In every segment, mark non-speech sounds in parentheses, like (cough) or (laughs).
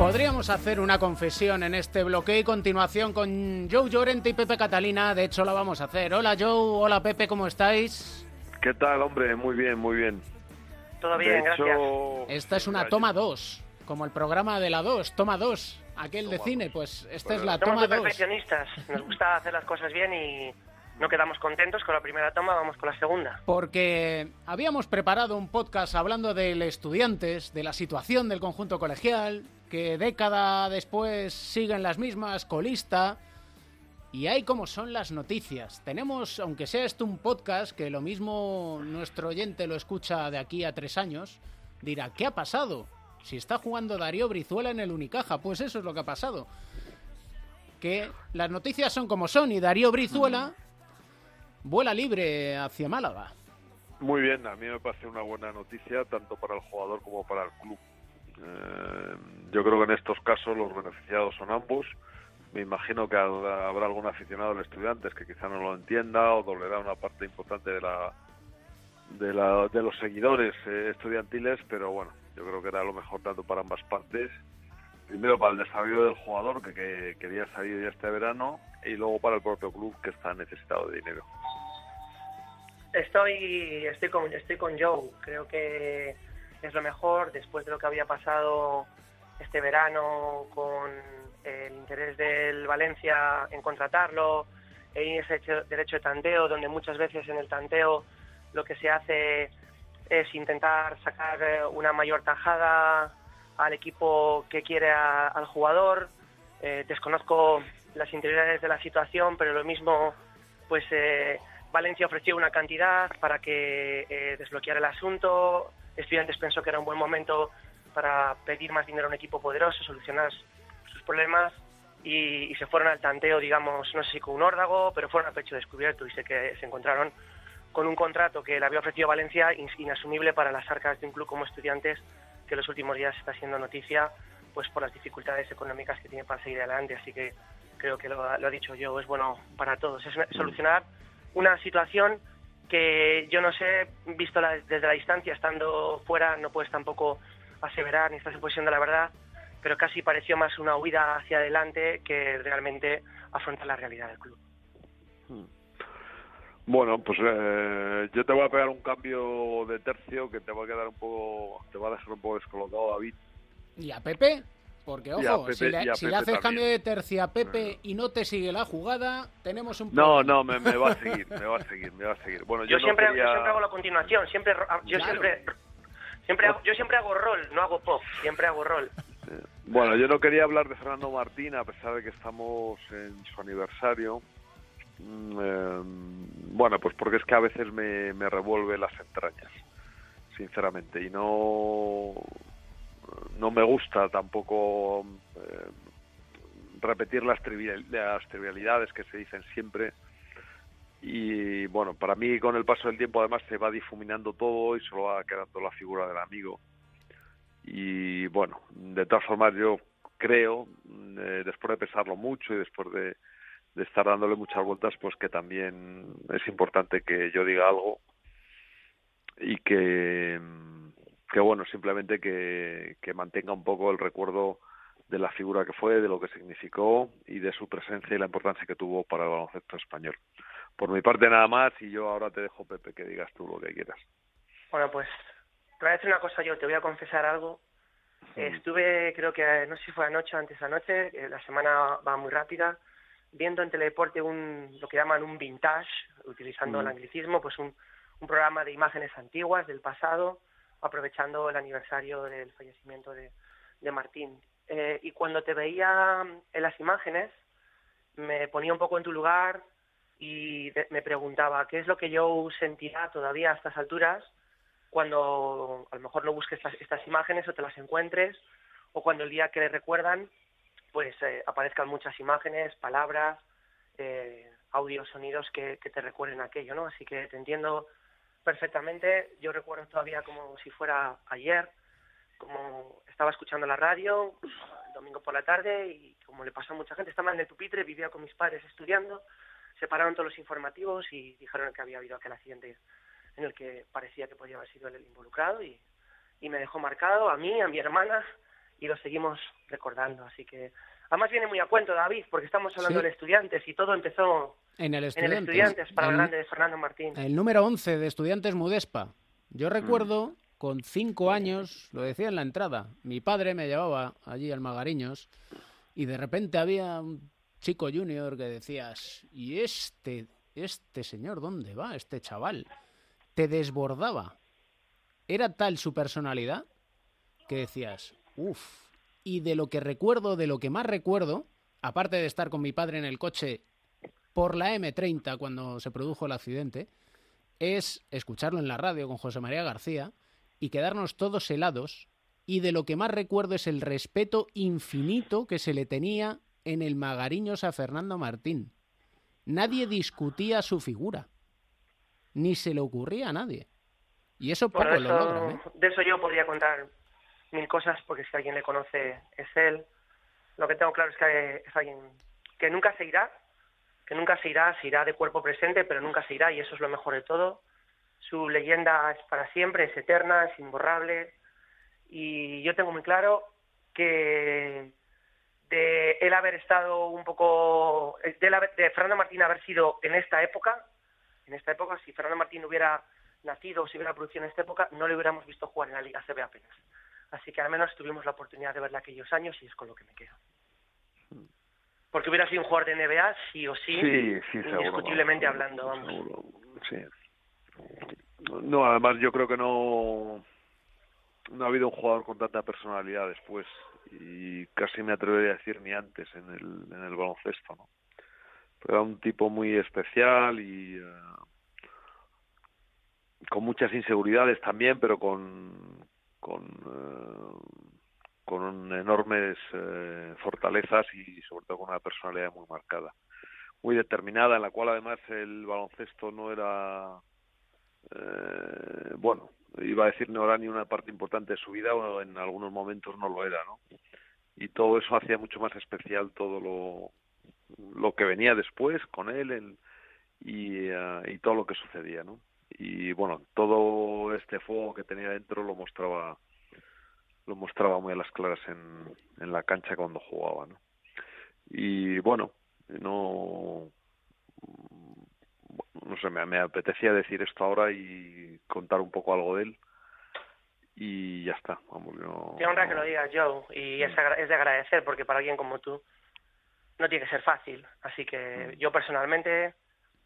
Podríamos hacer una confesión en este bloque y continuación con Joe Llorente y Pepe Catalina. De hecho, la vamos a hacer. Hola Joe, hola Pepe, ¿cómo estáis? ¿Qué tal, hombre? Muy bien, muy bien. Todo bien, gracias. Esta es una toma 2, como el programa de la 2, toma 2, aquel de cine, pues esta es la toma 2. Somos perfeccionistas, nos gusta (laughs) hacer las cosas bien y no quedamos contentos con la primera toma, vamos con la segunda. Porque habíamos preparado un podcast hablando del estudiantes, de la situación del conjunto colegial, que década después siguen las mismas, colista. Y hay como son las noticias. Tenemos, aunque sea esto un podcast, que lo mismo nuestro oyente lo escucha de aquí a tres años, dirá, ¿qué ha pasado? Si está jugando Darío Brizuela en el Unicaja, pues eso es lo que ha pasado. Que las noticias son como son y Darío Brizuela vuela libre hacia Málaga. Muy bien, a mí me parece una buena noticia tanto para el jugador como para el club. Eh, yo creo que en estos casos los beneficiados son ambos. Me imagino que habrá algún aficionado de estudiantes que quizá no lo entienda o dolerá una parte importante de la de, la, de los seguidores eh, estudiantiles, pero bueno, yo creo que era lo mejor tanto para ambas partes. Primero para el desarrollo del jugador que, que quería salir ya este verano y luego para el propio club que está necesitado de dinero. Estoy, estoy, con, estoy con Joe. Creo que es lo mejor después de lo que había pasado este verano con el interés del Valencia en contratarlo y ese derecho de tanteo donde muchas veces en el tanteo lo que se hace es intentar sacar eh, una mayor tajada al equipo que quiere al jugador. Eh, desconozco las interioridades de la situación, pero lo mismo, pues eh, Valencia ofreció una cantidad para que desbloqueara el asunto. Estudiantes pensó que era un buen momento para pedir más dinero a un equipo poderoso, solucionar sus problemas y, se fueron al tanteo, digamos, no sé si con un órdago, pero fueron a pecho descubierto y sé que se encontraron con un contrato que le había ofrecido Valencia inasumible para las arcas de un club como estudiantes que en los últimos días está siendo noticia pues por las dificultades económicas que tiene para seguir adelante. Así que creo que lo, lo ha dicho yo, es bueno para todos. Es solucionar una situación que yo no sé, visto desde la distancia, estando fuera, no puedes tampoco aseverar ni estás en posición de la verdad, pero casi pareció más una huida hacia adelante que realmente afrontar la realidad del club. Hmm. Bueno, pues eh, yo te voy a pegar un cambio de tercio que te va a quedar un poco, te va a dejar un poco descolocado, David. ¿Y a Pepe? Porque, ojo, si, le, haces cambio de tercio a Pepe y no te sigue la jugada, tenemos un No, no, me, va a (laughs) seguir, me va a seguir, me va a seguir. Bueno, yo, siempre, yo siempre hago la continuación, siempre, yo siempre, siempre hago, yo siempre hago rol, no hago pop, siempre hago rol. Bueno, yo no quería hablar de Fernando Martín, a pesar de que estamos en su aniversario. Mm, eh, bueno, pues porque es que a veces me, me revuelve las entrañas, sinceramente, y no no me gusta tampoco eh, repetir las, las trivialidades que se dicen siempre. Y bueno, para mí con el paso del tiempo además se va difuminando todo y solo va quedando la figura del amigo. Y bueno, de todas formas yo creo, eh, después de pesarlo mucho y después de, de estar dándole muchas vueltas, pues que también es importante que yo diga algo y que que bueno, simplemente que, que mantenga un poco el recuerdo de la figura que fue, de lo que significó y de su presencia y la importancia que tuvo para el baloncesto español. Por mi parte nada más y yo ahora te dejo, Pepe, que digas tú lo que quieras. Bueno, pues te voy a decir una cosa yo, te voy a confesar algo. Estuve, creo que no sé si fue anoche o antes anoche, la semana va muy rápida, viendo en Teledeporte un, lo que llaman un vintage, utilizando el anglicismo, pues un, un programa de imágenes antiguas del pasado, aprovechando el aniversario del fallecimiento de, de Martín. Eh, y cuando te veía en las imágenes, me ponía un poco en tu lugar y me preguntaba qué es lo que yo sentirá todavía a estas alturas cuando a lo mejor no busques estas, imágenes o te las encuentres o cuando el día que le recuerdan pues eh, aparezcan muchas imágenes, palabras, eh, audios, sonidos que, te recuerden aquello, ¿no? Así que te entiendo perfectamente. Yo recuerdo todavía como si fuera ayer como estaba escuchando la radio el domingo por la tarde y como le pasó a mucha gente, estaba en el pupitre, vivía con mis padres estudiando, se pararon todos los informativos y dijeron que había habido aquel accidente en el que parecía que podía haber sido él el involucrado y, y me dejó marcado a mí, a mi hermana y lo seguimos recordando. Así que además viene muy a cuento, David, porque estamos hablando de Estudiantes y todo empezó en el Estudiantes, para el grande de Fernando Martín. El número 11 de Estudiantes Mudespa. Yo mm. recuerdo con cinco años, lo decía en la entrada, mi padre me llevaba allí al Magariños y de repente había un chico junior que decías, ¿y este, este señor dónde va? Este chaval. Te desbordaba. Era tal su personalidad que decías, uff. Y de lo que recuerdo, de lo que más recuerdo, aparte de estar con mi padre en el coche por la M30 cuando se produjo el accidente, es escucharlo en la radio con José María García y quedarnos todos helados. Y de lo que más recuerdo es el respeto infinito que se le tenía en el Magariños a Fernando Martín. Nadie discutía su figura, ni se le ocurría a nadie. Y eso poco lo logra. ¿eh? De eso yo podría contar mil cosas, porque si alguien le conoce es él. Lo que tengo claro es que es alguien que nunca se irá, que nunca se irá, se irá de cuerpo presente, pero nunca se irá y eso es lo mejor de todo. Su leyenda es para siempre, es eterna, es imborrable y yo tengo muy claro que de él haber estado un poco, de, de Fernando Martín haber sido en esta época, en esta época, si Fernando Martín hubiera nacido o si hubiera producido en esta época, no le hubiéramos visto jugar en la Liga CB apenas. Así que al menos tuvimos la oportunidad de verla aquellos años y es con lo que me quedo. Porque hubiera sido un jugador de NBA, sí o sí, indiscutiblemente hablando. Vamos. sí. No, además yo creo que no, no ha habido un jugador con tanta personalidad después y casi me atrevería a decir ni antes en el, en el baloncesto, ¿no? Pero era un tipo muy especial y eh, con muchas inseguridades también, pero con con eh, con enormes eh, fortalezas y sobre todo con una personalidad muy marcada, muy determinada, en la cual además el baloncesto no era, eh, bueno, iba a decir no era ni una parte importante de su vida o en algunos momentos no lo era, ¿no? Y todo eso hacía mucho más especial todo lo, lo que venía después con él y, eh, y todo lo que sucedía, ¿no? Y bueno, todo este fuego que tenía dentro lo mostraba lo mostraba muy a las claras en, en la cancha cuando jugaba, ¿no? Y bueno, no no sé, me, me, apetecía decir esto ahora y contar un poco algo de él y ya está. Vamos, yo, Qué honra que lo digas, Joe, y es, es de agradecer porque para alguien como tú no tiene que ser fácil, así que mm. yo personalmente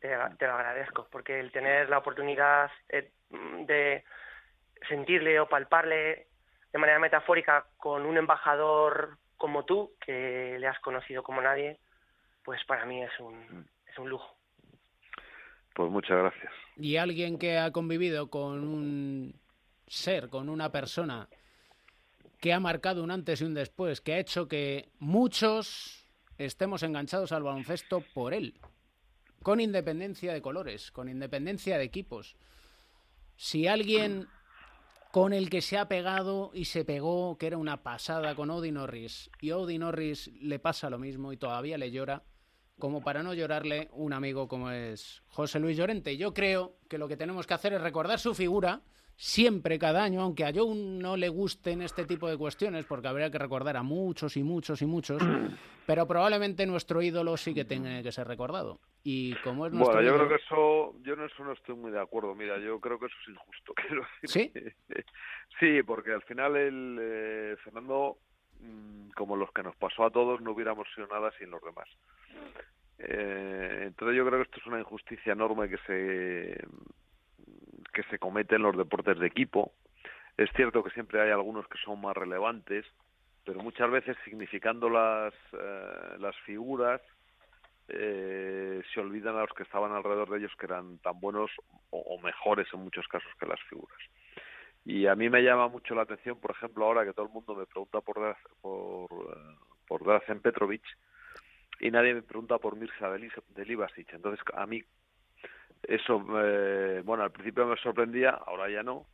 te, te lo agradezco porque el tener la oportunidad eh, de sentirle o palparle de manera metafórica con un embajador como tú, que le has conocido como nadie, pues para mí es un, es un lujo. Pues muchas gracias. Y alguien que ha convivido con un ser, con una persona que ha marcado un antes y un después, que ha hecho que muchos estemos enganchados al baloncesto por él, con independencia de colores, con independencia de equipos. Si alguien con el que se ha pegado y se pegó, que era una pasada con Odi Norris. Y a Odi Norris le pasa lo mismo y todavía le llora, como para no llorarle un amigo como es José Luis Llorente. Yo creo que lo que tenemos que hacer es recordar su figura siempre, cada año, aunque a Joe no le gusten este tipo de cuestiones, porque habría que recordar a muchos y muchos y muchos, pero probablemente nuestro ídolo sí que tenga que ser recordado. Y como es nuestro Bueno, yo creo que eso, yo en eso no estoy muy de acuerdo. Mira, yo creo que eso es injusto. (laughs) Quiero decir. ¿Sí? sí, porque al final el eh, Fernando, mm, como los que nos pasó a todos, no hubiéramos sido nada sin los demás. Eh, entonces yo creo que esto es una injusticia enorme que se que se cometen los deportes de equipo. Es cierto que siempre hay algunos que son más relevantes, pero muchas veces significando las, eh, las figuras eh, se olvidan a los que estaban alrededor de ellos que eran tan buenos o, mejores en muchos casos que las figuras. Y a mí me llama mucho la atención, por ejemplo, ahora que todo el mundo me pregunta por por, uh, por Drazen Petrovic y nadie me pregunta por Mirza Delibasic. Entonces, a mí eso, eh, bueno, al principio me sorprendía, ahora ya no.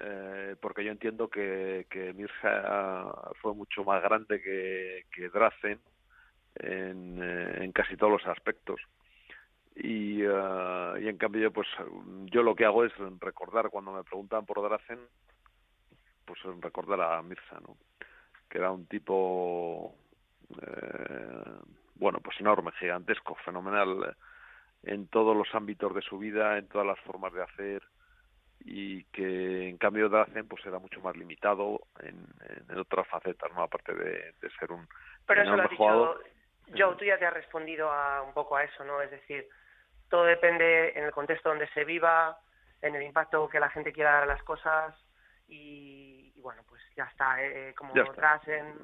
eh, porque yo entiendo que, que Mirza fue mucho más grande que, que Drazen en, eh, en casi todos los aspectos. Y, eh, y en cambio pues yo lo que hago es recordar cuando me preguntan por Drazen pues recordar a Mirza no que era un tipo eh, bueno pues enorme gigantesco fenomenal en todos los ámbitos de su vida en todas las formas de hacer y que en cambio Drazen pues era mucho más limitado en, en otras facetas no aparte de, de ser un pero eso lo ha dicho Joe tú ya te has respondido a un poco a eso no es decir todo depende en el contexto donde se viva, en el impacto que la gente quiera dar a las cosas y, bueno, pues ya está, eh, eh como Drasen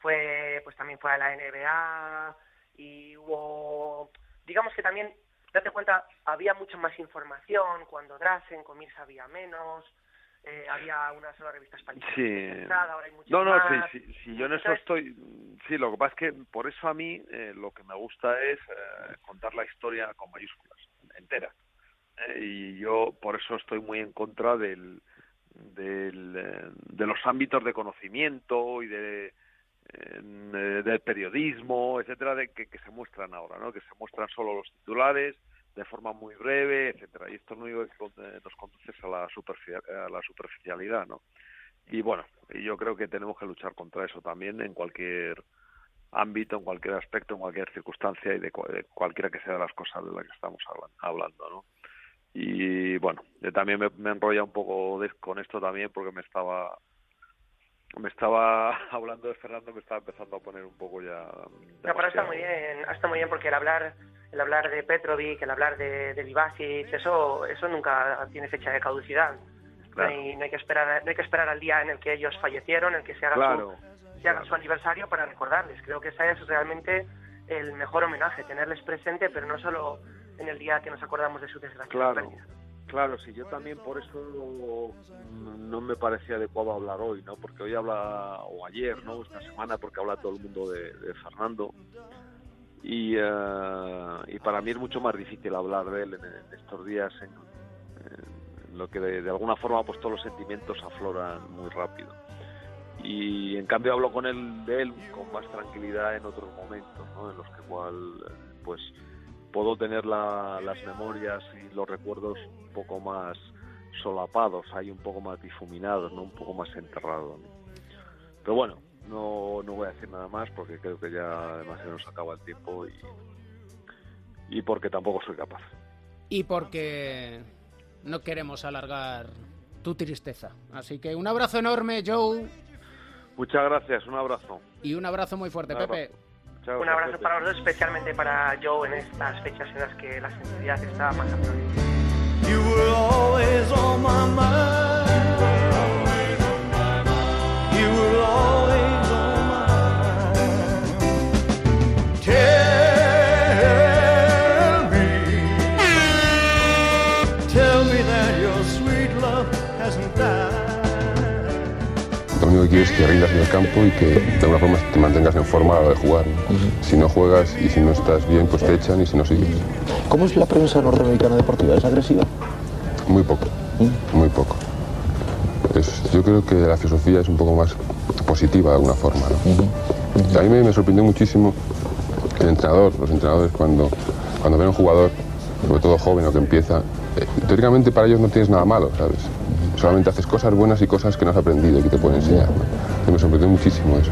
fue, pues también fue a la NBA y hubo, digamos que también, date cuenta, había mucha más información cuando Drasen, con Mirza había menos, eh, había una sola revista española. Sí. ahora hay no, no, más. sí, sí, sí, yo en eso estoy. Sí, lo que pasa es que por eso a mí eh, lo que me gusta es eh, contar la historia con mayúsculas, entera. Eh, y yo por eso estoy muy en contra del, del eh, de los ámbitos de conocimiento y de del periodismo, etcétera, de que, se muestran ahora, ¿no? Que se muestran solo los titulares, de forma muy breve, etcétera. Y esto no nos conduce a la, a la superficialidad, ¿no? Y bueno, yo creo que tenemos que luchar contra eso también en cualquier ámbito, en cualquier aspecto, en cualquier circunstancia y de, cualquiera que sea las cosas de las que estamos hablando, ¿no? Y bueno, yo también me, me enrolla un poco con esto también porque me estaba me estaba (laughs) hablando de Fernando me estaba empezando a poner un poco ya no, pero está muy bien está muy bien porque el hablar el hablar de Petrovic el hablar de, de eso eso nunca tiene fecha de caducidad. No, hay, que esperar no hay que esperar al día en el que ellos fallecieron en el que se haga su, se haga su aniversario para recordarles. Creo que ese es realmente el mejor homenaje tenerles presente pero no solo en el día que nos acordamos de su desgracia claro. Claro, sí, yo también por eso no, me parecía adecuado hablar hoy, ¿no? Porque hoy habla, o ayer, ¿no? Esta semana, porque habla todo el mundo de, Fernando. Y, eh, y para mí es mucho más difícil hablar de él en, estos días, en, lo que de, alguna forma pues todos los sentimientos afloran muy rápido. Y en cambio hablo con él de él con más tranquilidad en otros momentos, ¿no? En los que igual, pues puedo tener las memorias y los recuerdos un poco más solapados, hay un poco más difuminados, ¿no? un poco más enterrados. Pero bueno, no, no voy a decir nada más porque creo que ya además se nos acaba el tiempo y, y porque tampoco soy capaz. Y porque no queremos alargar tu tristeza. Así que un abrazo enorme, Joe. Muchas gracias, un abrazo. Y un abrazo muy fuerte, Pepe un abrazo para los dos, especialmente para Joe en estas fechas en las que la sensibilidad está más. Que rindas en el campo y que de alguna forma te mantengas en forma a la hora de jugar. Si no juegas y si no estás bien, pues te echan y si no sigues. ¿Cómo es la prensa norteamericana deportiva? ¿Es agresiva? Muy poco, muy poco. yo creo que la filosofía es un poco más positiva de alguna forma. A mí me, sorprendió muchísimo el entrenador, los entrenadores cuando, cuando ven a un jugador, sobre todo joven o que empieza, eh, teóricamente para ellos no tienes nada malo, ¿sabes? solamente haces cosas buenas y cosas que no has aprendido y que te pueden enseñar. Me sorprendió muchísimo eso.